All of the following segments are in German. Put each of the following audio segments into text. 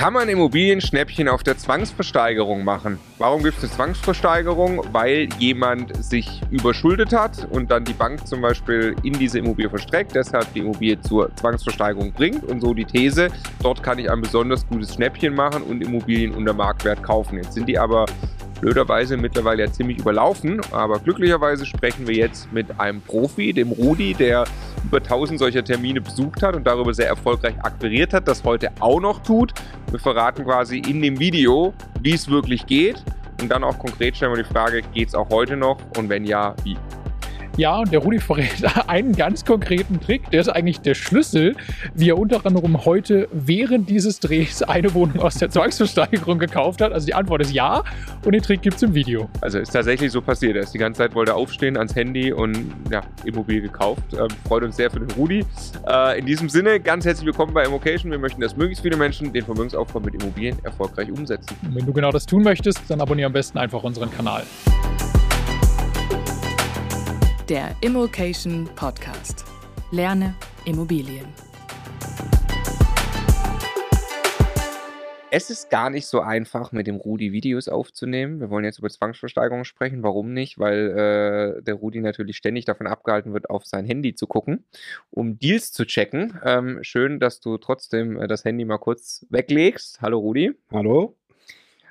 Kann man Immobilienschnäppchen auf der Zwangsversteigerung machen? Warum gibt es eine Zwangsversteigerung? Weil jemand sich überschuldet hat und dann die Bank zum Beispiel in diese Immobilie verstreckt, deshalb die Immobilie zur Zwangsversteigerung bringt und so die These, dort kann ich ein besonders gutes Schnäppchen machen und Immobilien unter Marktwert kaufen. Jetzt sind die aber blöderweise mittlerweile ja ziemlich überlaufen, aber glücklicherweise sprechen wir jetzt mit einem Profi, dem Rudi, der über 1000 solcher Termine besucht hat und darüber sehr erfolgreich akquiriert hat, das heute auch noch tut. Wir verraten quasi in dem Video, wie es wirklich geht und dann auch konkret stellen wir die Frage, geht es auch heute noch und wenn ja, wie? Ja, und der Rudi verrät einen ganz konkreten Trick. Der ist eigentlich der Schlüssel, wie er unter anderem heute während dieses Drehs eine Wohnung aus der Zwangsversteigerung gekauft hat. Also die Antwort ist ja und den Trick gibt es im Video. Also ist tatsächlich so passiert. Er ist die ganze Zeit wollte aufstehen ans Handy und ja, Immobilie gekauft. Ähm, freut uns sehr für den Rudi. Äh, in diesem Sinne, ganz herzlich willkommen bei Immocation. Wir möchten, dass möglichst viele Menschen den Vermögensaufbau mit Immobilien erfolgreich umsetzen. Und wenn du genau das tun möchtest, dann abonniere am besten einfach unseren Kanal der Immokation Podcast. Lerne Immobilien. Es ist gar nicht so einfach, mit dem Rudi Videos aufzunehmen. Wir wollen jetzt über Zwangsversteigerung sprechen. Warum nicht? Weil äh, der Rudi natürlich ständig davon abgehalten wird, auf sein Handy zu gucken, um Deals zu checken. Ähm, schön, dass du trotzdem äh, das Handy mal kurz weglegst. Hallo Rudi. Hallo.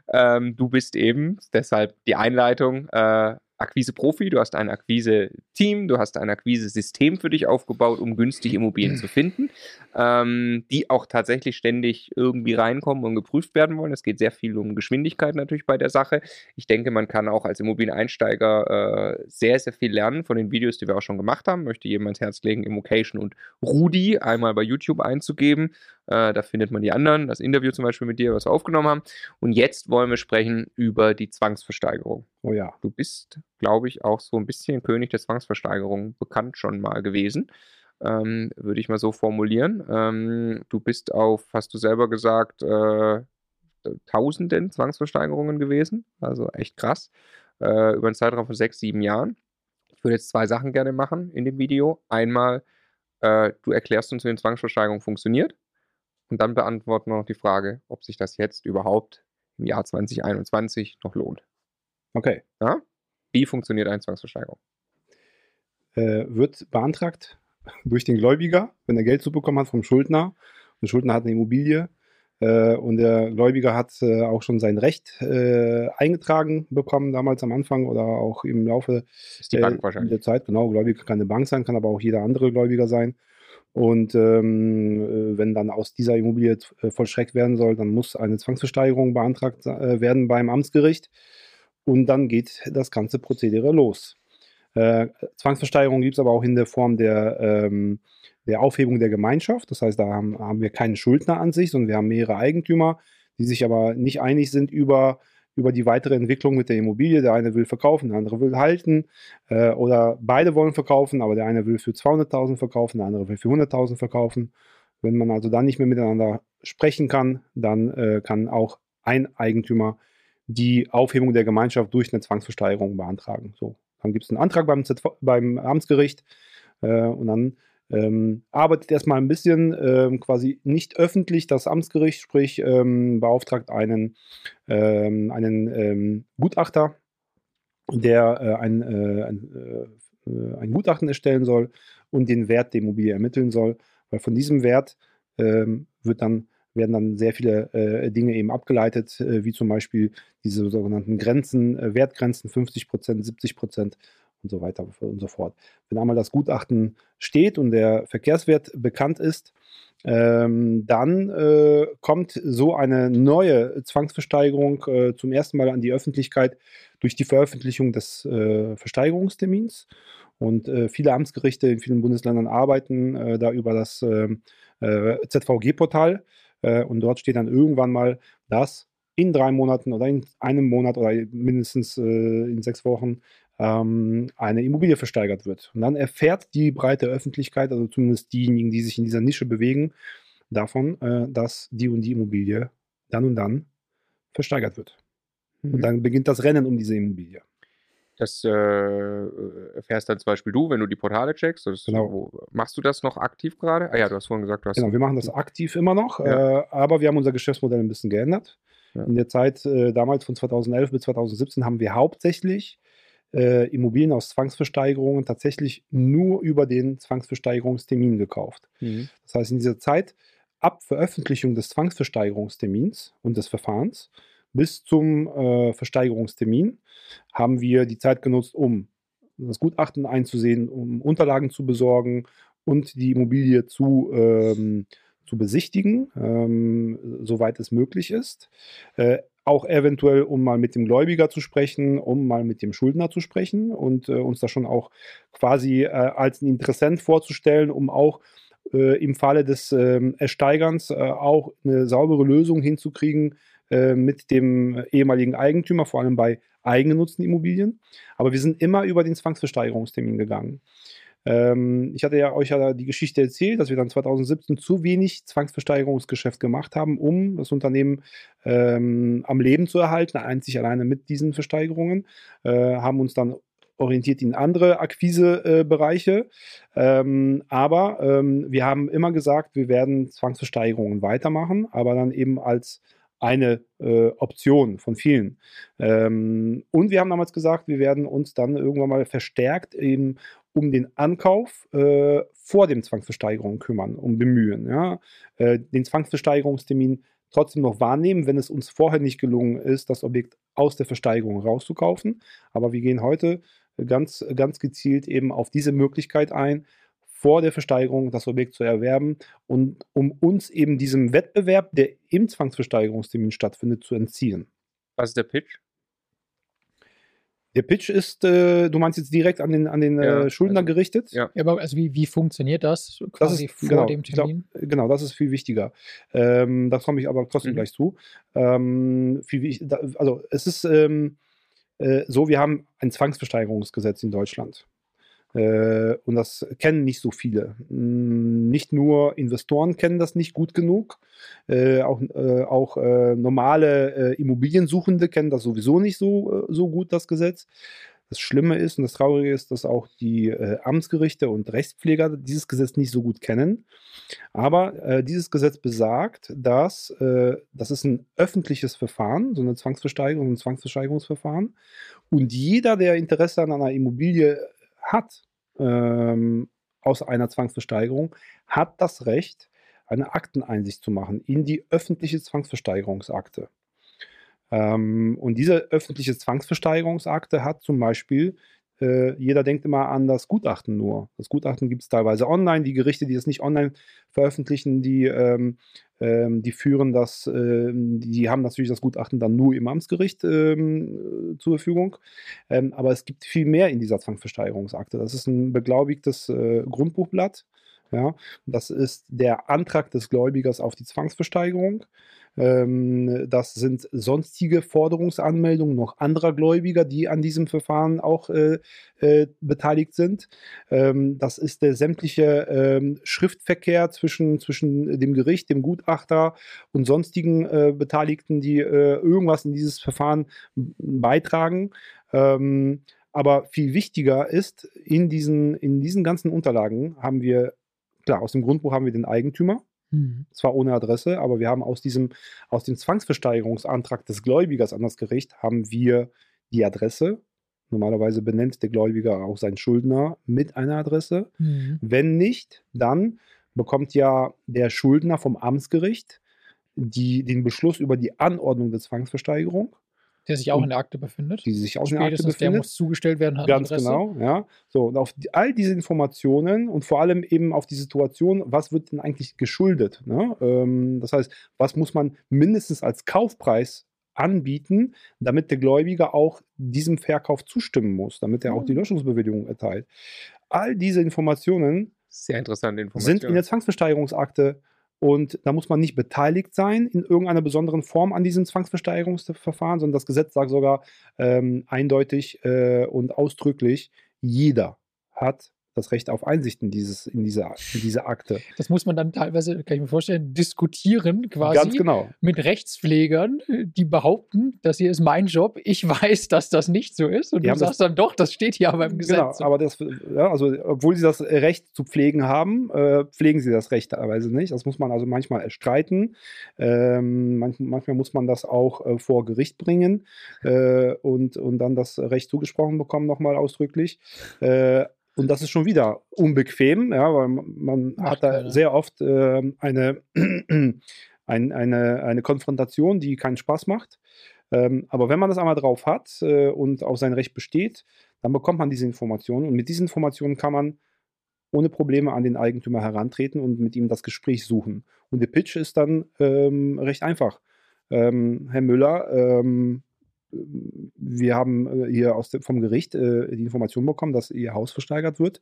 Ähm, du bist eben, deshalb die Einleitung, äh, Akquise-Profi, du hast ein Akquise-Team, du hast ein Akquise-System für dich aufgebaut, um günstig Immobilien zu finden, ähm, die auch tatsächlich ständig irgendwie reinkommen und geprüft werden wollen. Es geht sehr viel um Geschwindigkeit natürlich bei der Sache. Ich denke, man kann auch als Immobilieneinsteiger äh, sehr, sehr viel lernen von den Videos, die wir auch schon gemacht haben. Möchte jedem ans Herz legen, Immocation und Rudi einmal bei YouTube einzugeben. Äh, da findet man die anderen, das Interview zum Beispiel mit dir, was wir aufgenommen haben. Und jetzt wollen wir sprechen über die Zwangsversteigerung. Oh ja. Du bist, glaube ich, auch so ein bisschen König der Zwangsversteigerung bekannt schon mal gewesen. Ähm, würde ich mal so formulieren. Ähm, du bist auf, hast du selber gesagt, äh, tausenden Zwangsversteigerungen gewesen. Also echt krass. Äh, über einen Zeitraum von sechs, sieben Jahren. Ich würde jetzt zwei Sachen gerne machen in dem Video. Einmal, äh, du erklärst uns, wie eine Zwangsversteigerung funktioniert. Und dann beantworten wir noch die Frage, ob sich das jetzt überhaupt im Jahr 2021 noch lohnt. Okay. Ja? Wie funktioniert eine Zwangsversteigerung? Äh, wird beantragt durch den Gläubiger, wenn er Geld zubekommen hat vom Schuldner. Und der Schuldner hat eine Immobilie äh, und der Gläubiger hat äh, auch schon sein Recht äh, eingetragen bekommen, damals am Anfang oder auch im Laufe ist die Bank wahrscheinlich. der Zeit. Genau, Gläubiger kann eine Bank sein, kann aber auch jeder andere Gläubiger sein. Und ähm, äh, wenn dann aus dieser Immobilie äh, vollstreckt werden soll, dann muss eine Zwangsversteigerung beantragt äh, werden beim Amtsgericht. Und dann geht das ganze Prozedere los. Äh, Zwangsversteigerung gibt es aber auch in der Form der, ähm, der Aufhebung der Gemeinschaft. Das heißt, da haben, haben wir keinen Schuldner an sich, sondern wir haben mehrere Eigentümer, die sich aber nicht einig sind über über die weitere Entwicklung mit der Immobilie. Der eine will verkaufen, der andere will halten äh, oder beide wollen verkaufen, aber der eine will für 200.000 verkaufen, der andere will für 100.000 verkaufen. Wenn man also dann nicht mehr miteinander sprechen kann, dann äh, kann auch ein Eigentümer die Aufhebung der Gemeinschaft durch eine Zwangsversteigerung beantragen. So, dann gibt es einen Antrag beim, beim Amtsgericht äh, und dann ähm, arbeitet erstmal ein bisschen ähm, quasi nicht öffentlich das Amtsgericht, sprich ähm, beauftragt einen, ähm, einen ähm, Gutachter, der äh, ein, äh, ein, äh, ein, Gutachten erstellen soll und den Wert der Immobilie ermitteln soll, weil von diesem Wert ähm, wird dann werden dann sehr viele äh, Dinge eben abgeleitet, äh, wie zum Beispiel diese sogenannten Grenzen, äh, Wertgrenzen 50 Prozent, 70 Prozent und so weiter und so fort. Wenn einmal das Gutachten steht und der Verkehrswert bekannt ist, ähm, dann äh, kommt so eine neue Zwangsversteigerung äh, zum ersten Mal an die Öffentlichkeit durch die Veröffentlichung des äh, Versteigerungstermins. Und äh, viele Amtsgerichte in vielen Bundesländern arbeiten äh, da über das ähm, äh, und dort steht dann irgendwann mal, dass in drei Monaten oder in einem Monat oder mindestens in sechs Wochen ähm, eine Immobilie versteigert wird. Und dann erfährt die breite Öffentlichkeit, also zumindest diejenigen, die sich in dieser Nische bewegen, davon, äh, dass die und die Immobilie dann und dann versteigert wird. Mhm. Und dann beginnt das Rennen um diese Immobilie. Das äh, erfährst dann zum Beispiel du, wenn du die Portale checkst. genau. Wo, machst du das noch aktiv gerade? Ah ja, du hast vorhin gesagt, du hast. Genau, wir machen das aktiv immer noch, ja. äh, aber wir haben unser Geschäftsmodell ein bisschen geändert. Ja. In der Zeit äh, damals von 2011 bis 2017 haben wir hauptsächlich äh, Immobilien aus Zwangsversteigerungen tatsächlich nur über den Zwangsversteigerungstermin gekauft. Mhm. Das heißt, in dieser Zeit ab Veröffentlichung des Zwangsversteigerungstermins und des Verfahrens bis zum äh, Versteigerungstermin haben wir die Zeit genutzt, um das Gutachten einzusehen, um Unterlagen zu besorgen und die Immobilie zu, ähm, zu besichtigen, ähm, soweit es möglich ist. Äh, auch eventuell, um mal mit dem Gläubiger zu sprechen, um mal mit dem Schuldner zu sprechen und äh, uns da schon auch quasi äh, als ein Interessent vorzustellen, um auch äh, im Falle des ähm, Ersteigerns äh, auch eine saubere Lösung hinzukriegen äh, mit dem ehemaligen Eigentümer, vor allem bei eigengenutzten Immobilien. Aber wir sind immer über den Zwangsversteigerungstermin gegangen. Ähm, ich hatte ja euch ja die Geschichte erzählt, dass wir dann 2017 zu wenig Zwangsversteigerungsgeschäft gemacht haben, um das Unternehmen ähm, am Leben zu erhalten, einzig alleine mit diesen Versteigerungen, äh, haben uns dann orientiert in andere Akquisebereiche. Äh, ähm, aber ähm, wir haben immer gesagt, wir werden Zwangsversteigerungen weitermachen, aber dann eben als eine äh, Option von vielen. Ähm, und wir haben damals gesagt, wir werden uns dann irgendwann mal verstärkt eben um den Ankauf äh, vor dem Zwangsversteigerung kümmern, um bemühen. Ja? Äh, den Zwangsversteigerungstermin trotzdem noch wahrnehmen, wenn es uns vorher nicht gelungen ist, das Objekt aus der Versteigerung rauszukaufen. Aber wir gehen heute ganz, ganz gezielt eben auf diese Möglichkeit ein, vor der Versteigerung das Objekt zu erwerben und um uns eben diesem Wettbewerb, der im Zwangsversteigerungstermin stattfindet, zu entziehen. Was ist der Pitch? Der Pitch ist, äh, du meinst jetzt direkt an den, an den ja, äh, Schuldner also, gerichtet? Ja. ja, aber also wie, wie funktioniert das quasi das ist, vor genau, dem Termin? Glaub, genau, das ist viel wichtiger. Ähm, da komme ich aber trotzdem mhm. gleich zu. Ähm, viel, also es ist ähm, äh, so, wir haben ein Zwangsversteigerungsgesetz in Deutschland. Äh, und das kennen nicht so viele. Hm, nicht nur Investoren kennen das nicht gut genug, äh, auch, äh, auch äh, normale äh, Immobiliensuchende kennen das sowieso nicht so, äh, so gut, das Gesetz. Das Schlimme ist und das Traurige ist, dass auch die Amtsgerichte und Rechtspfleger dieses Gesetz nicht so gut kennen. Aber dieses Gesetz besagt, dass das ist ein öffentliches Verfahren, so eine Zwangsversteigerung, ein Zwangsversteigerungsverfahren. Und jeder, der Interesse an einer Immobilie hat, ähm, aus einer Zwangsversteigerung hat das Recht, eine Akteneinsicht zu machen in die öffentliche Zwangsversteigerungsakte. Ähm, und diese öffentliche Zwangsversteigerungsakte hat zum Beispiel äh, jeder denkt immer an das Gutachten nur. Das Gutachten gibt es teilweise online. Die Gerichte, die das nicht online veröffentlichen, die, ähm, ähm, die führen das, äh, die haben natürlich das Gutachten dann nur im Amtsgericht ähm, zur Verfügung. Ähm, aber es gibt viel mehr in dieser Zwangsversteigerungsakte. Das ist ein beglaubigtes äh, Grundbuchblatt. Ja, das ist der Antrag des Gläubigers auf die Zwangsversteigerung. Ähm, das sind sonstige Forderungsanmeldungen noch anderer Gläubiger, die an diesem Verfahren auch äh, äh, beteiligt sind. Ähm, das ist der sämtliche ähm, Schriftverkehr zwischen, zwischen dem Gericht, dem Gutachter und sonstigen äh, Beteiligten, die äh, irgendwas in dieses Verfahren beitragen. Ähm, aber viel wichtiger ist, in diesen, in diesen ganzen Unterlagen haben wir, klar, aus dem Grundbuch haben wir den Eigentümer, Mhm. Zwar ohne Adresse, aber wir haben aus diesem, aus dem Zwangsversteigerungsantrag des Gläubigers an das Gericht haben wir die Adresse. Normalerweise benennt der Gläubiger auch seinen Schuldner mit einer Adresse. Mhm. Wenn nicht, dann bekommt ja der Schuldner vom Amtsgericht die, den Beschluss über die Anordnung der Zwangsversteigerung. Der sich auch in der Akte befindet. Die sich auch in der Akte befindet. Der muss zugestellt werden. Ganz Adresse. genau, ja. So, und auf die, all diese Informationen und vor allem eben auf die Situation, was wird denn eigentlich geschuldet? Ne? Ähm, das heißt, was muss man mindestens als Kaufpreis anbieten, damit der Gläubiger auch diesem Verkauf zustimmen muss, damit er auch die hm. Löschungsbewilligung erteilt. All diese Informationen sehr interessante Informationen. sind in der Zwangsversteigerungsakte und da muss man nicht beteiligt sein in irgendeiner besonderen Form an diesem Zwangsversteigerungsverfahren, sondern das Gesetz sagt sogar ähm, eindeutig äh, und ausdrücklich, jeder hat das Recht auf Einsicht in, dieses, in, diese, in diese Akte. Das muss man dann teilweise, kann ich mir vorstellen, diskutieren quasi Ganz genau. mit Rechtspflegern, die behaupten, das hier ist mein Job, ich weiß, dass das nicht so ist und die du sagst dann doch, das steht hier aber im Gesetz. Genau, aber das, ja, also obwohl sie das Recht zu pflegen haben, äh, pflegen sie das Recht teilweise nicht. Das muss man also manchmal erstreiten. Ähm, manchmal, manchmal, muss man das auch äh, vor Gericht bringen äh, und, und dann das Recht zugesprochen bekommen, nochmal ausdrücklich. Und das ist schon wieder unbequem, ja, weil man Ach, hat da ja. sehr oft äh, eine, ein, eine, eine Konfrontation, die keinen Spaß macht. Ähm, aber wenn man das einmal drauf hat äh, und auf sein Recht besteht, dann bekommt man diese Informationen. Und mit diesen Informationen kann man ohne Probleme an den Eigentümer herantreten und mit ihm das Gespräch suchen. Und der Pitch ist dann ähm, recht einfach. Ähm, Herr Müller, ähm, wir haben äh, hier aus dem, vom Gericht äh, die Information bekommen, dass ihr Haus versteigert wird.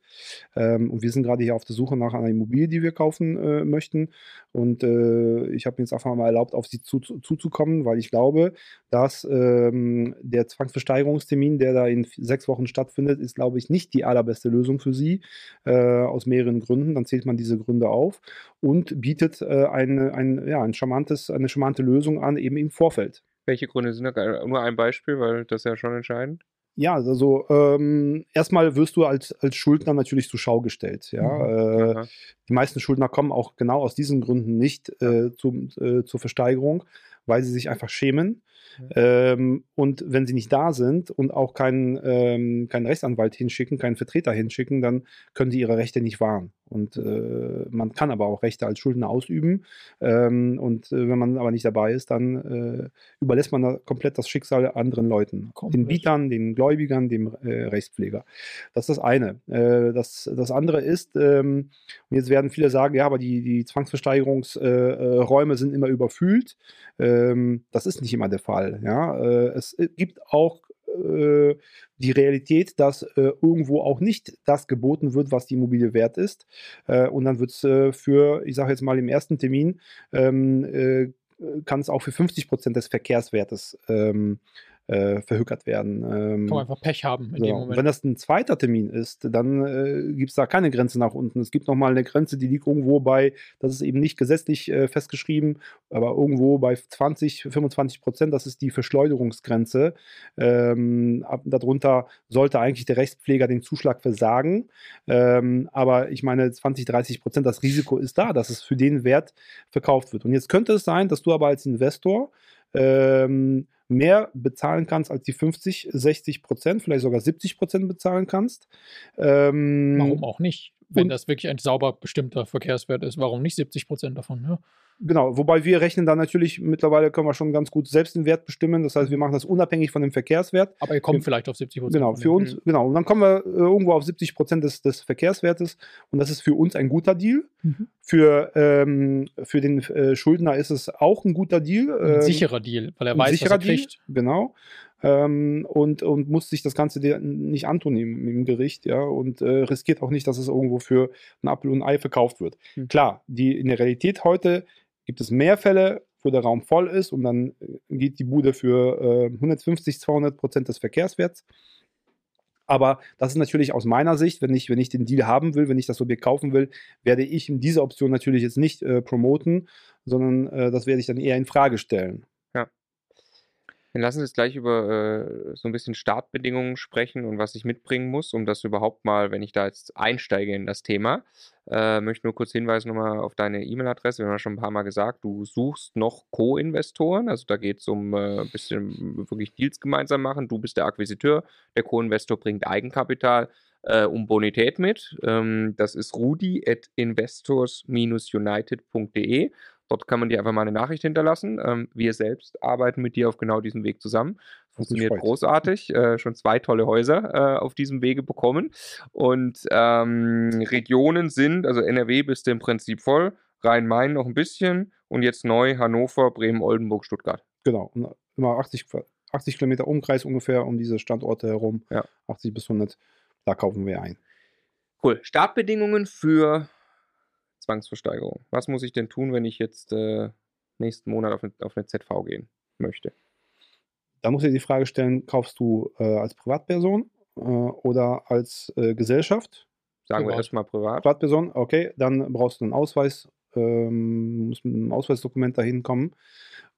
Ähm, und wir sind gerade hier auf der Suche nach einer Immobilie, die wir kaufen äh, möchten. Und äh, ich habe mir jetzt einfach mal erlaubt, auf sie zu, zu, zuzukommen, weil ich glaube, dass ähm, der Zwangsversteigerungstermin, der da in sechs Wochen stattfindet, ist, glaube ich, nicht die allerbeste Lösung für sie, äh, aus mehreren Gründen. Dann zählt man diese Gründe auf und bietet äh, ein, ein, ja, ein charmantes, eine charmante Lösung an, eben im Vorfeld. Welche Gründe sind da? Nur ein Beispiel, weil das ist ja schon entscheidend. Ja, also ähm, erstmal wirst du als, als Schuldner natürlich zur Schau gestellt. Ja? Mhm. Äh, die meisten Schuldner kommen auch genau aus diesen Gründen nicht äh, zum, äh, zur Versteigerung, weil sie sich einfach schämen. Ähm, und wenn sie nicht da sind und auch keinen, ähm, keinen Rechtsanwalt hinschicken, keinen Vertreter hinschicken, dann können sie ihre Rechte nicht wahren. Und äh, man kann aber auch Rechte als Schuldner ausüben. Ähm, und äh, wenn man aber nicht dabei ist, dann äh, überlässt man da komplett das Schicksal anderen Leuten. Komplett. Den Bietern, den Gläubigern, dem äh, Rechtspfleger. Das ist das eine. Äh, das, das andere ist, ähm, und jetzt werden viele sagen, ja, aber die, die Zwangsversteigerungsräume sind immer überfüllt. Ähm, das ist nicht immer der Fall. Ja? Äh, es gibt auch äh, die Realität, dass äh, irgendwo auch nicht das geboten wird, was die Immobilie wert ist. Äh, und dann wird es äh, für, ich sage jetzt mal im ersten Termin, ähm, äh, kann es auch für 50 Prozent des Verkehrswertes ähm, äh, verhökert werden. Ähm, Kann man einfach Pech haben in so. dem Moment. Wenn das ein zweiter Termin ist, dann äh, gibt es da keine Grenze nach unten. Es gibt nochmal eine Grenze, die liegt irgendwo bei, das ist eben nicht gesetzlich äh, festgeschrieben, aber irgendwo bei 20, 25 Prozent, das ist die Verschleuderungsgrenze. Ähm, ab, darunter sollte eigentlich der Rechtspfleger den Zuschlag versagen. Ähm, aber ich meine, 20, 30 Prozent, das Risiko ist da, dass es für den Wert verkauft wird. Und jetzt könnte es sein, dass du aber als Investor ähm, mehr bezahlen kannst als die 50, 60 Prozent, vielleicht sogar 70 Prozent bezahlen kannst. Ähm, Warum auch nicht? Wenn Und- das wirklich ein sauber bestimmter Verkehrswert ist, warum nicht 70 Prozent davon? Ja? Genau, wobei wir rechnen dann natürlich, mittlerweile können wir schon ganz gut selbst den Wert bestimmen. Das heißt, wir machen das unabhängig von dem Verkehrswert. Aber ihr kommt Ge- vielleicht auf 70 Prozent. Genau, für uns, genau. Und dann kommen wir äh, irgendwo auf 70 Prozent des, des Verkehrswertes. Und das ist für uns ein guter Deal. Mhm. Für, ähm, für den äh, Schuldner ist es auch ein guter Deal. Ein ähm, sicherer Deal, weil er weiß, was sicherer er Deal, kriegt. Genau. Ähm, und, und muss sich das Ganze nicht antun im, im Gericht, ja, und äh, riskiert auch nicht, dass es irgendwo für ein Apfel und ein Ei verkauft wird. Hm. Klar, die, in der Realität heute gibt es mehr Fälle, wo der Raum voll ist und dann äh, geht die Bude für äh, 150, 200 Prozent des Verkehrswerts. Aber das ist natürlich aus meiner Sicht, wenn ich, wenn ich den Deal haben will, wenn ich das Objekt kaufen will, werde ich diese Option natürlich jetzt nicht äh, promoten, sondern äh, das werde ich dann eher in Frage stellen. Dann lassen Sie uns gleich über äh, so ein bisschen Startbedingungen sprechen und was ich mitbringen muss, um das überhaupt mal, wenn ich da jetzt einsteige in das Thema. Äh, möchte nur kurz hinweisen nochmal auf deine E-Mail-Adresse. Wir haben ja schon ein paar Mal gesagt, du suchst noch Co-Investoren. Also da geht es um äh, ein bisschen wirklich Deals gemeinsam machen. Du bist der Akquisiteur, der Co-Investor bringt Eigenkapital äh, und Bonität mit. Ähm, das ist rudi at investors-united.de. Dort kann man dir einfach mal eine Nachricht hinterlassen. Ähm, wir selbst arbeiten mit dir auf genau diesem Weg zusammen. Funktioniert großartig. Äh, schon zwei tolle Häuser äh, auf diesem Wege bekommen. Und ähm, Regionen sind, also NRW bist du im Prinzip voll, Rhein-Main noch ein bisschen und jetzt neu Hannover, Bremen, Oldenburg, Stuttgart. Genau, und immer 80, Qua- 80 Kilometer Umkreis ungefähr um diese Standorte herum. Ja. 80 bis 100, da kaufen wir ein. Cool. Startbedingungen für Zwangsversteigerung. Was muss ich denn tun, wenn ich jetzt äh, nächsten Monat auf eine, auf eine ZV gehen möchte? Da muss ich die Frage stellen, kaufst du äh, als Privatperson äh, oder als äh, Gesellschaft? Sagen wir erstmal privat. Privatperson, okay, dann brauchst du einen Ausweis, ähm, muss mit einem Ausweisdokument dahin kommen.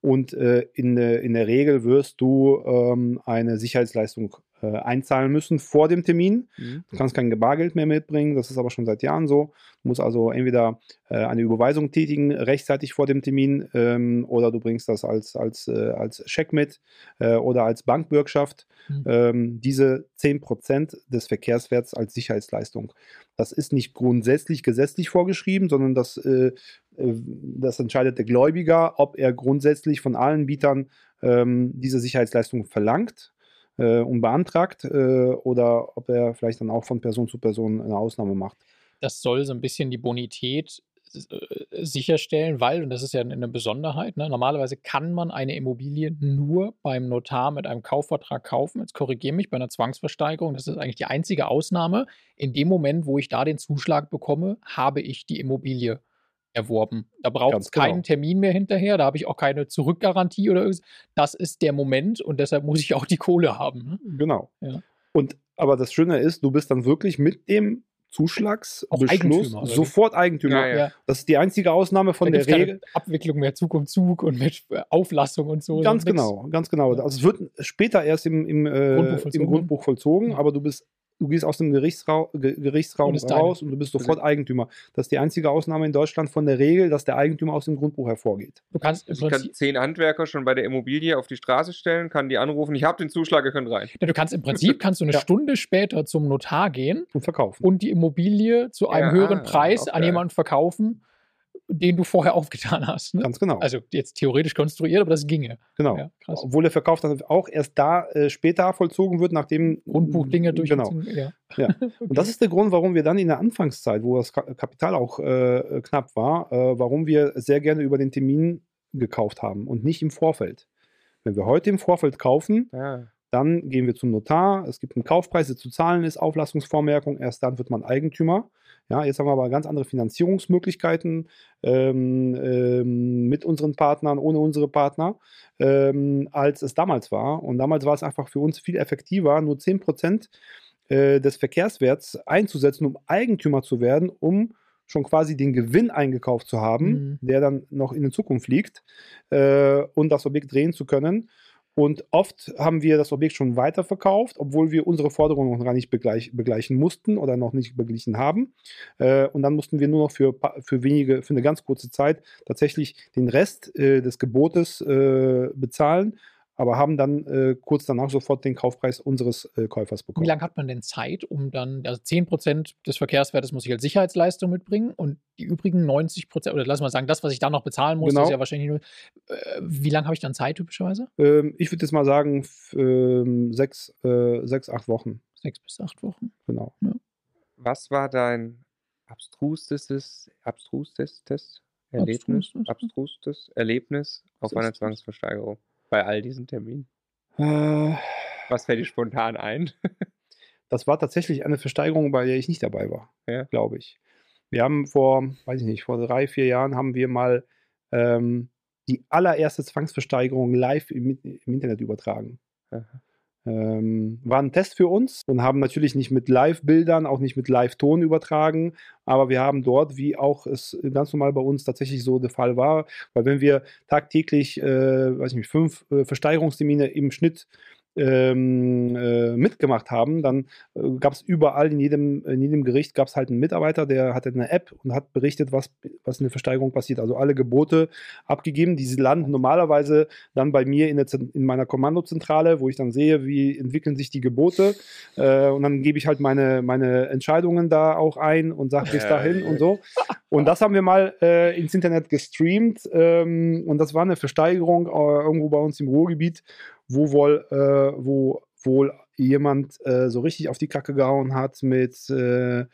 Und äh, in, der- in der Regel wirst du ähm, eine Sicherheitsleistung äh, einzahlen müssen vor dem Termin. Mhm. Du kannst kein Bargeld mehr mitbringen, das ist aber schon seit Jahren so. Du musst also entweder äh, eine Überweisung tätigen, rechtzeitig vor dem Termin, ähm, oder du bringst das als, als, äh, als Scheck mit äh, oder als Bankbürgschaft. Mhm. Ähm, diese 10% des Verkehrswerts als Sicherheitsleistung. Das ist nicht grundsätzlich gesetzlich vorgeschrieben, sondern das, äh, äh, das entscheidet der Gläubiger, ob er grundsätzlich von allen Bietern ähm, diese Sicherheitsleistung verlangt äh, und beantragt äh, oder ob er vielleicht dann auch von Person zu Person eine Ausnahme macht. das soll so ein bisschen die Bonität äh, sicherstellen, weil, und das ist ja eine Besonderheit, ne, normalerweise kann man eine Immobilie nur beim Notar mit einem Kaufvertrag kaufen. Jetzt korrigiere mich bei einer Zwangsversteigerung. Das ist eigentlich die einzige Ausnahme. In dem Moment, wo ich da den Zuschlag bekomme, habe ich die Immobilie erworben. Da braucht es keinen genau. Termin mehr hinterher, da habe ich auch keine Zurückgarantie oder irgendwas. Das ist der Moment und deshalb muss ich auch die Kohle haben. Ne? Genau. Ja. Und aber das Schöne ist, du bist dann wirklich mit dem Zuschlagsbeschluss sofort Eigentümer. Ja, ja. Das ist die einzige Ausnahme von da der Regel. Abwicklung mehr Zug um Zug und mit äh, Auflassung und so. Ganz genau, ganz genau. Also es wird später erst im, im, äh, Grundbuch im vollzogen. Grundbuch vollzogen, Ja. aber du bist, du gehst aus dem Gerichtsrau Ge Gerichtsraum Und ist deine. raus und du bist sofort Eigentümer. Das ist die einzige Ausnahme in Deutschland von der Regel, dass der Eigentümer aus dem Grundbuch hervorgeht. Du kannst Also ich kann zehn Handwerker schon bei der Immobilie auf die Straße stellen, kann die anrufen, ich habe den Zuschlag, ihr könnt rein. ja, du kannst im Prinzip kannst du eine Ja. Stunde später zum Notar gehen Und verkaufen. und die Immobilie zu einem Ja, höheren ah, Preis an jemanden verkaufen, den du vorher aufgetan hast. Ne? Ganz genau. Also jetzt theoretisch konstruiert, aber das ginge. genau. Ja, krass. Obwohl der Verkauf dann auch erst da äh, später vollzogen wird, nachdem Grundbuchdinge durch. Genau. Ja. Ja. Und das ist der Grund, warum wir dann in der Anfangszeit, wo das Ka- Kapital auch äh, knapp war, äh, warum wir sehr gerne über den Termin gekauft haben und nicht im Vorfeld. Wenn wir heute im Vorfeld kaufen, Ja. dann gehen wir zum Notar, es gibt einen Kaufpreis, der zu zahlen ist, Auflassungsvormerkung, erst dann wird man Eigentümer. Ja, jetzt haben wir aber ganz andere Finanzierungsmöglichkeiten ähm, ähm, mit unseren Partnern, ohne unsere Partner, ähm, als es damals war. Und damals war es einfach für uns viel effektiver, nur 10% äh, des Verkehrswerts einzusetzen, um Eigentümer zu werden, um schon quasi den Gewinn eingekauft zu haben, Mhm. der dann noch in die Zukunft liegt äh, und das Objekt drehen zu können. Und oft haben wir das Objekt schon weiterverkauft, obwohl wir unsere Forderungen noch gar nicht begleich, begleichen mussten oder noch nicht beglichen haben. Äh, und dann mussten wir nur noch für, für wenige, für eine ganz kurze Zeit tatsächlich den Rest äh, des Gebotes äh, bezahlen. Aber haben dann äh, kurz danach sofort den Kaufpreis unseres äh, Käufers Wie bekommen. lange hat man denn Zeit, um dann, also 10% des Verkehrswertes muss ich als Sicherheitsleistung mitbringen und die übrigen 90%, oder lass mal sagen, das, was ich da noch bezahlen muss, Genau. ist ja wahrscheinlich nur, äh, wie lange habe ich dann Zeit typischerweise? Ähm, ich würde jetzt mal sagen, ähm, sechs, äh, sechs, acht Wochen. Sechs bis acht Wochen. Genau. Was war dein abstrusestes, abstrusestes Erlebnis, abstrustes Erlebnis auf einer. Zwangsversteigerung bei all diesen Terminen? Äh, Was fällt dir spontan ein? das war tatsächlich eine Versteigerung, bei der ich nicht dabei war, Ja. glaube ich. Wir haben vor, weiß ich nicht, vor drei, vier Jahren haben wir mal ähm, die allererste Zwangsversteigerung live im, im Internet übertragen. Aha. Ähm, war ein Test für uns und haben natürlich nicht mit Live-Bildern, auch nicht mit Live-Ton übertragen, aber wir haben dort, wie auch es ganz normal bei uns tatsächlich so der Fall war, weil wenn wir tagtäglich, äh, weiß ich nicht, fünf äh, Versteigerungstermine im Schnitt ähm, äh, mitgemacht haben, dann äh, gab es überall in jedem, in jedem Gericht gab es halt einen Mitarbeiter, der hatte eine App und hat berichtet, was, was in der Versteigerung passiert. Also alle Gebote abgegeben. Diese landen normalerweise dann bei mir in, der, in meiner Kommandozentrale, wo ich dann sehe, wie entwickeln sich die Gebote. Äh, und dann gebe ich halt meine, meine Entscheidungen da auch ein und sage bis dahin und so. Und das haben wir mal äh, ins Internet gestreamt. Ähm, und das war eine Versteigerung äh, irgendwo bei uns im Ruhrgebiet, wo wohl, äh, wo wohl jemand äh, so richtig auf die Kacke gehauen hat mit, äh,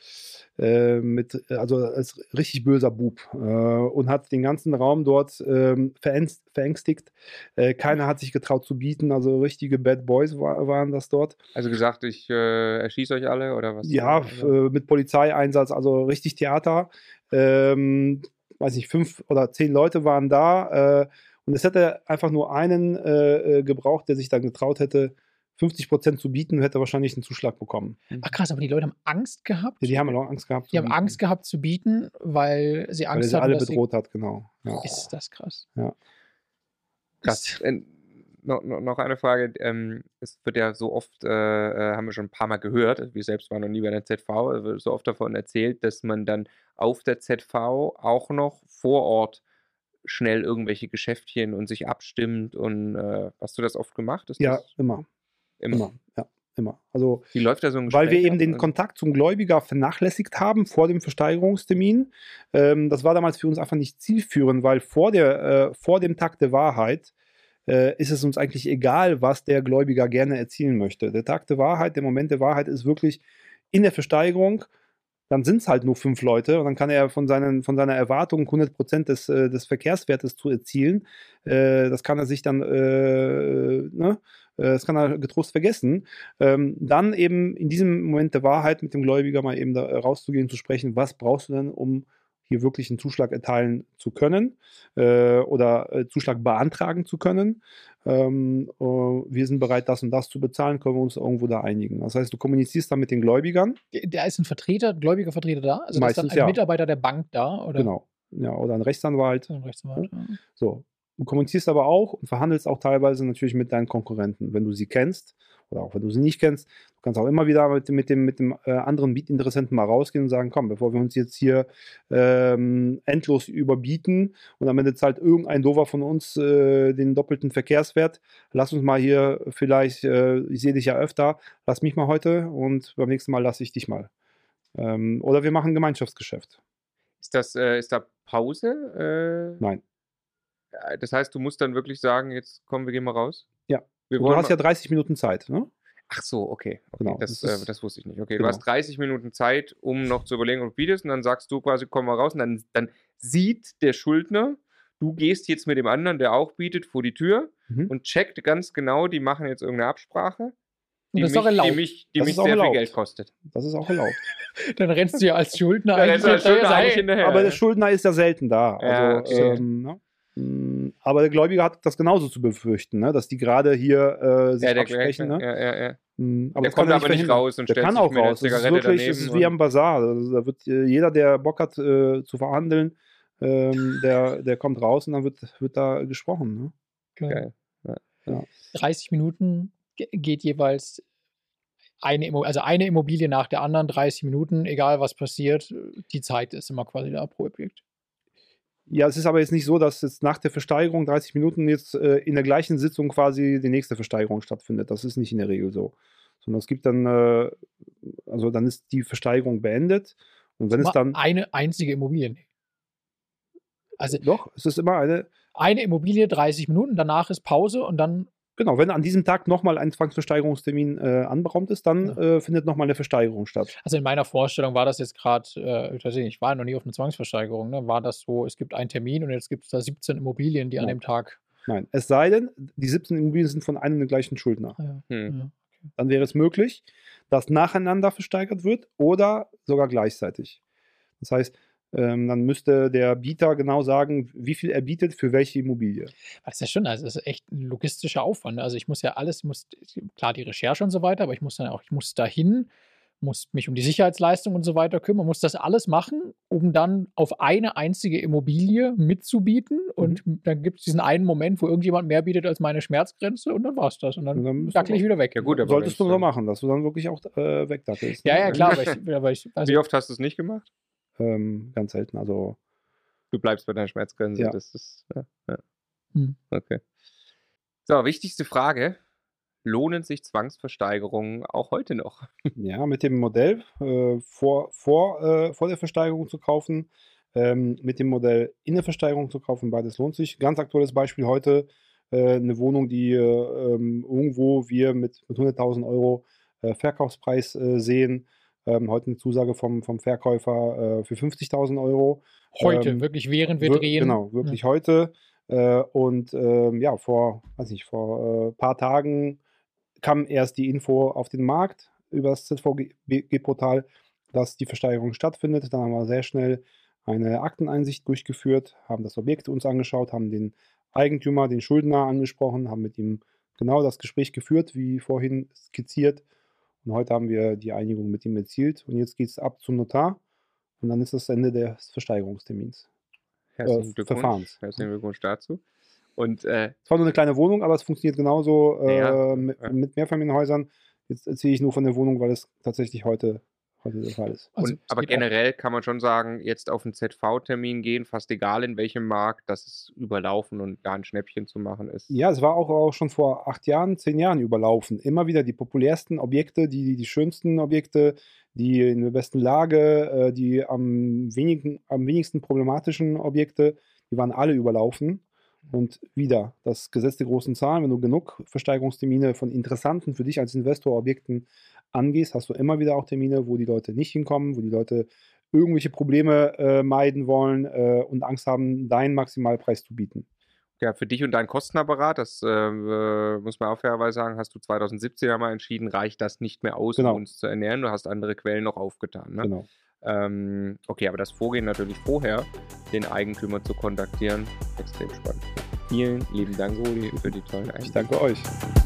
äh, mit also als richtig böser Bub äh, und hat den ganzen Raum dort ähm, verängst, verängstigt. Äh, keiner hat sich getraut zu bieten, also richtige Bad Boys war, waren das dort. Also gesagt, ich erschieße euch alle oder was? Ja, mit Polizeieinsatz, also richtig Theater. Ähm, weiß nicht, fünf oder zehn Leute waren da. Und es hätte einfach nur einen äh, äh, gebraucht, der sich dann getraut hätte, 50 Prozent zu bieten, hätte wahrscheinlich einen Zuschlag bekommen. Ach krass, aber die Leute haben Angst gehabt. Ja, die haben auch Angst gehabt. Die haben Angst gehabt zu bieten, weil sie weil Angst sie hatten, alle dass sie- bedroht hat, genau. Ja. Ist das krass. Krass. Äh, noch, noch noch eine Frage. Ähm, es wird ja so oft, äh, äh, haben wir schon ein paar Mal gehört, wir selbst waren noch nie bei der ZV, es wird so oft davon erzählt, dass man dann auf der ZV auch noch vor Ort schnell irgendwelche Geschäftchen und sich abstimmt und äh, hast du das oft gemacht? Ist Ja, immer, immer? immer, ja, immer. Also Wie läuft da so ein Weil wir Gespräch eben ab? den Also- Kontakt zum Gläubiger vernachlässigt haben vor dem Versteigerungstermin. Ähm, das war damals für uns einfach nicht zielführend, weil vor, der, äh, vor dem Tag der Wahrheit äh, ist es uns eigentlich egal, was der Gläubiger gerne erzielen möchte. Der Tag der Wahrheit, der Moment der Wahrheit ist wirklich in der Versteigerung. Dann sind es halt nur fünf Leute und dann kann er von, seinen, von seiner Erwartung 100% des, äh, des Verkehrswertes zu erzielen. Äh, das kann er sich dann, äh, ne? Äh, Das kann er getrost vergessen. Ähm, dann eben in diesem Moment der Wahrheit mit dem Gläubiger mal eben da rauszugehen, zu sprechen, was brauchst du denn, um hier wirklich einen Zuschlag erteilen zu können äh, oder äh, Zuschlag beantragen zu können. Ähm, äh, wir sind bereit, das und das zu bezahlen, können wir uns irgendwo da einigen. Das heißt, du kommunizierst dann mit den Gläubigern, Da ist ein Vertreter, ein gläubiger Vertreter da? Also da ist dann Meistens ein ja. Mitarbeiter der Bank da? Oder? genau, ja, oder ein Rechtsanwalt. Ein Rechtsanwalt, ja. So. Du kommunizierst aber auch und verhandelst auch teilweise natürlich mit deinen Konkurrenten, wenn du sie kennst oder auch wenn du sie nicht kennst. Du kannst auch immer wieder mit, dem- mit dem, mit dem äh, anderen Bietinteressenten mal rausgehen und sagen, komm, bevor wir uns jetzt hier ähm, endlos überbieten und am Ende zahlt irgendein Dover von uns äh, den doppelten Verkehrswert, lass uns mal hier vielleicht, äh, ich sehe dich ja öfter, lass mich mal heute und beim nächsten Mal lasse ich dich mal. Ähm, oder wir machen Gemeinschaftsgeschäft. Ist, das, äh, ist da Pause? Äh, Nein. Das heißt, du musst dann wirklich sagen, jetzt komm, wir gehen mal raus? Ja. Du hast ja 30 Minuten Zeit, ne? Ach so, okay. okay. Genau, Das, das äh, ist- das wusste ich nicht. Okay, genau. du hast 30 Minuten Zeit, um noch zu überlegen, ob du bietest. Und dann sagst du quasi, komm mal raus. Und dann, dann sieht der Schuldner, du gehst jetzt mit dem anderen, der auch bietet, vor die Tür Mhm. und checkt ganz genau, die machen jetzt irgendeine Absprache. Die das ist mich, auch erlaubt. Die mich, die mich sehr viel erlaubt. Geld kostet. Das ist auch erlaubt. Dann rennst du ja als Schuldner eigentlich als hinterher, Schuldner eigentlich hinterher. Aber der Schuldner ist ja selten da. Ja, Also, okay. ähm, ne? Aber der Gläubiger hat das genauso zu befürchten, ne? dass die gerade hier äh, sich ja, der absprechen. Ne? ja, ja, ja. Mm, Aber Der kommt er aber nicht raus und Der stellt kann sich auch mit der raus. Das ist wirklich, es ist wie am Bazar. Also, da wird äh, jeder, der Bock hat äh, zu verhandeln, ähm, der, der kommt raus und dann wird, wird da gesprochen. Ne? Geil. 30 Minuten ge- geht jeweils eine, also eine Immobilie nach der anderen, 30 Minuten, egal was passiert, die Zeit ist immer quasi da pro Objekt. Ja, es ist aber jetzt nicht so, dass jetzt nach der Versteigerung 30 Minuten jetzt äh, in der gleichen Sitzung quasi die nächste Versteigerung stattfindet. Das ist nicht in der Regel so. Sondern es gibt dann, äh, also dann ist die Versteigerung beendet und wenn es dann. Eine einzige Immobilie. Also doch, es ist immer eine. Eine Immobilie, 30 Minuten, danach ist Pause und dann Genau, wenn an diesem Tag nochmal ein Zwangsversteigerungstermin äh, anberaumt ist, dann ja. äh, findet nochmal eine Versteigerung statt. Also in meiner Vorstellung war das jetzt gerade, äh, ich war noch nie auf einer Zwangsversteigerung, ne? war das so, es gibt einen Termin und jetzt gibt es da 17 Immobilien, die ja. an dem Tag. Nein, es sei denn, die 17 Immobilien sind von einem und gleichen Schuldner. Ja. Hm. Okay. Dann wäre es möglich, dass nacheinander versteigert wird oder sogar gleichzeitig. Das heißt, ähm, dann müsste der Bieter genau sagen, wie viel er bietet für welche Immobilie. Das ist ja schon, also das ist echt ein logistischer Aufwand. Ne? Also ich muss ja alles, ich muss, klar die Recherche und so weiter, aber ich muss dann auch, ich muss dahin, muss mich um die Sicherheitsleistung und so weiter kümmern, muss das alles machen, um dann auf eine einzige Immobilie mitzubieten. Und mhm. dann gibt es diesen einen Moment, wo irgendjemand mehr bietet als meine Schmerzgrenze und dann war es das. Und dann, dann dackel ich wieder weg. Ja gut, aber solltest du so machen, dass du dann wirklich auch äh, wegdackelst. Ja, ja, klar. aber ich, aber ich, also Wie oft hast du es nicht gemacht? Ähm, ganz selten. Also du bleibst bei deiner Schmerzgrenze. Ja. Das ist ja, ja. Hm. okay. So, wichtigste Frage: Lohnen sich Zwangsversteigerungen auch heute noch? Ja, mit dem Modell äh, vor, vor, äh, vor der Versteigerung zu kaufen, ähm, mit dem Modell in der Versteigerung zu kaufen, beides lohnt sich. Ganz aktuelles Beispiel heute: äh, eine Wohnung, die äh, ähm, irgendwo wir mit, mit 100.000 Euro äh, Verkaufspreis äh, sehen ähm, heute eine Zusage vom, vom Verkäufer äh, für 50.000 Euro. Heute, ähm, wirklich während wir drehen. Genau, wirklich ja. heute. Äh, und ähm, ja, vor, weiß nicht, vor ein äh, paar Tagen kam erst die Info auf den Markt über das ZVG-Portal, dass die Versteigerung stattfindet. Dann haben wir sehr schnell eine Akteneinsicht durchgeführt, haben das Objekt uns angeschaut, haben den Eigentümer, den Schuldner angesprochen, haben mit ihm genau das Gespräch geführt, wie vorhin skizziert und heute haben wir die Einigung mit ihm erzielt und jetzt geht es ab zum Notar und dann ist das Ende des Versteigerungstermins. Herzlichen äh, Verfahrens. Herzlichen Glückwunsch dazu. Und äh, es war nur eine kleine Wohnung, aber es funktioniert genauso äh, ja, mit, mit Mehrfamilienhäusern. Jetzt erzähle ich nur von der Wohnung, weil es tatsächlich heute heute der Fall ist. Also, aber generell auch. kann man schon sagen, jetzt auf einen ZV-Termin gehen, fast egal in welchem Markt, dass es überlaufen und da ein Schnäppchen zu machen ist. Ja, es war auch, auch schon vor acht Jahren, zehn Jahren überlaufen. Immer wieder die populärsten Objekte, die, die schönsten Objekte, die in der besten Lage, äh, die am, wenigen, am wenigsten problematischen Objekte, die waren alle überlaufen. Und wieder das Gesetz der großen Zahlen, wenn du genug Versteigerungstermine von interessanten für dich als Investor Objekten angehst, hast du immer wieder auch Termine, wo die Leute nicht hinkommen, wo die Leute irgendwelche Probleme äh, meiden wollen äh, und Angst haben, deinen Maximalpreis zu bieten. Ja, für dich und deinen Kostenapparat, das äh, muss man auch fairerweise sagen, hast du 2017 ja mal entschieden, reicht das nicht mehr aus, genau. um uns zu ernähren. Du hast andere Quellen noch aufgetan. Ne? Genau. Ähm, okay, aber das Vorgehen natürlich vorher, den Eigentümer zu kontaktieren, extrem spannend. Vielen lieben Dank, Rudi, für die tollen Einstellungen. Ich danke euch.